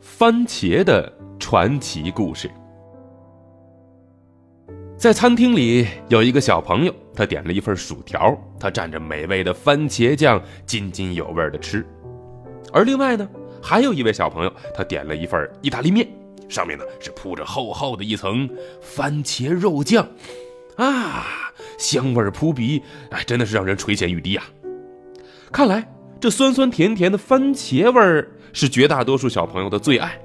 番茄的传奇故事。在餐厅里有一个小朋友，他点了一份薯条，他蘸着美味的番茄酱，津津有味的吃。而另外呢，还有一位小朋友，他点了一份意大利面，上面呢是铺着厚厚的一层番茄肉酱，啊，香味扑鼻，哎，真的是让人垂涎欲滴呀。看来这酸酸甜甜的番茄味儿是绝大多数小朋友的最爱。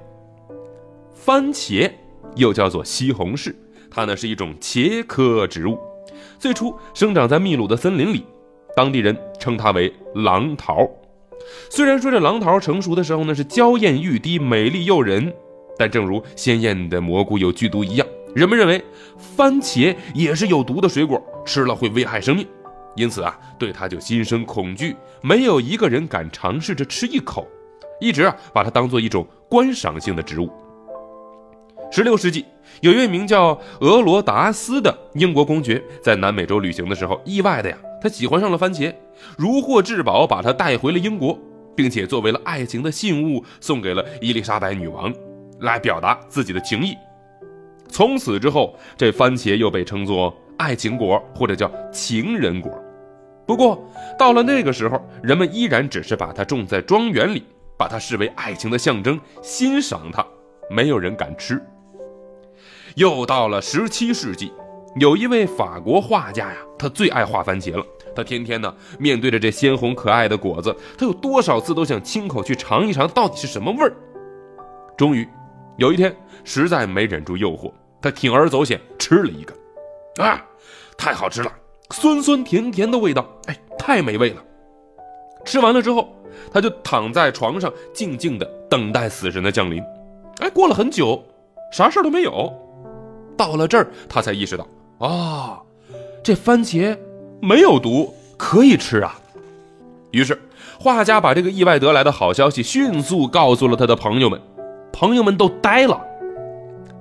番茄又叫做西红柿。它呢是一种茄科植物，最初生长在秘鲁的森林里，当地人称它为狼桃。虽然说这狼桃成熟的时候呢是娇艳欲滴、美丽诱人，但正如鲜艳的蘑菇有剧毒一样，人们认为番茄也是有毒的水果，吃了会危害生命，因此啊对它就心生恐惧，没有一个人敢尝试着吃一口，一直啊把它当做一种观赏性的植物。十六世纪，有一位名叫俄罗达斯的英国公爵，在南美洲旅行的时候，意外的呀，他喜欢上了番茄，如获至宝，把它带回了英国，并且作为了爱情的信物，送给了伊丽莎白女王，来表达自己的情谊。从此之后，这番茄又被称作爱情果，或者叫情人果。不过，到了那个时候，人们依然只是把它种在庄园里，把它视为爱情的象征，欣赏它，没有人敢吃。又到了十七世纪，有一位法国画家呀，他最爱画番茄了。他天天呢，面对着这鲜红可爱的果子，他有多少次都想亲口去尝一尝到底是什么味儿。终于，有一天实在没忍住诱惑，他铤而走险吃了一个，啊，太好吃了，酸酸甜甜的味道，哎，太美味了。吃完了之后，他就躺在床上静静的等待死神的降临。哎，过了很久，啥事都没有。到了这儿，他才意识到，啊，这番茄没有毒，可以吃啊。于是，画家把这个意外得来的好消息迅速告诉了他的朋友们，朋友们都呆了。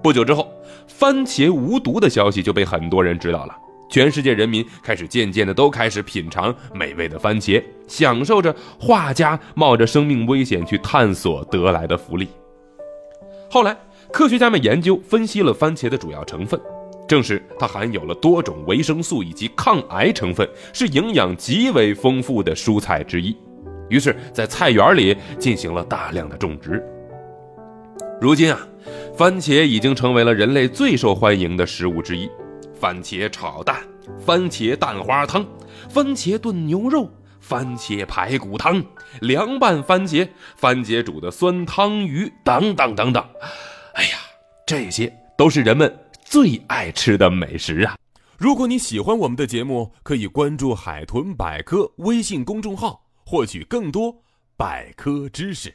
不久之后，番茄无毒的消息就被很多人知道了，全世界人民开始渐渐的都开始品尝美味的番茄，享受着画家冒着生命危险去探索得来的福利。后来。科学家们研究分析了番茄的主要成分，证实它含有了多种维生素以及抗癌成分，是营养极为丰富的蔬菜之一。于是，在菜园里进行了大量的种植。如今啊，番茄已经成为了人类最受欢迎的食物之一。番茄炒蛋、番茄蛋花汤、番茄炖牛肉、番茄排骨汤、凉拌番茄、番茄煮的酸汤鱼等等等等。哎呀，这些都是人们最爱吃的美食啊！如果你喜欢我们的节目，可以关注“海豚百科”微信公众号，获取更多百科知识。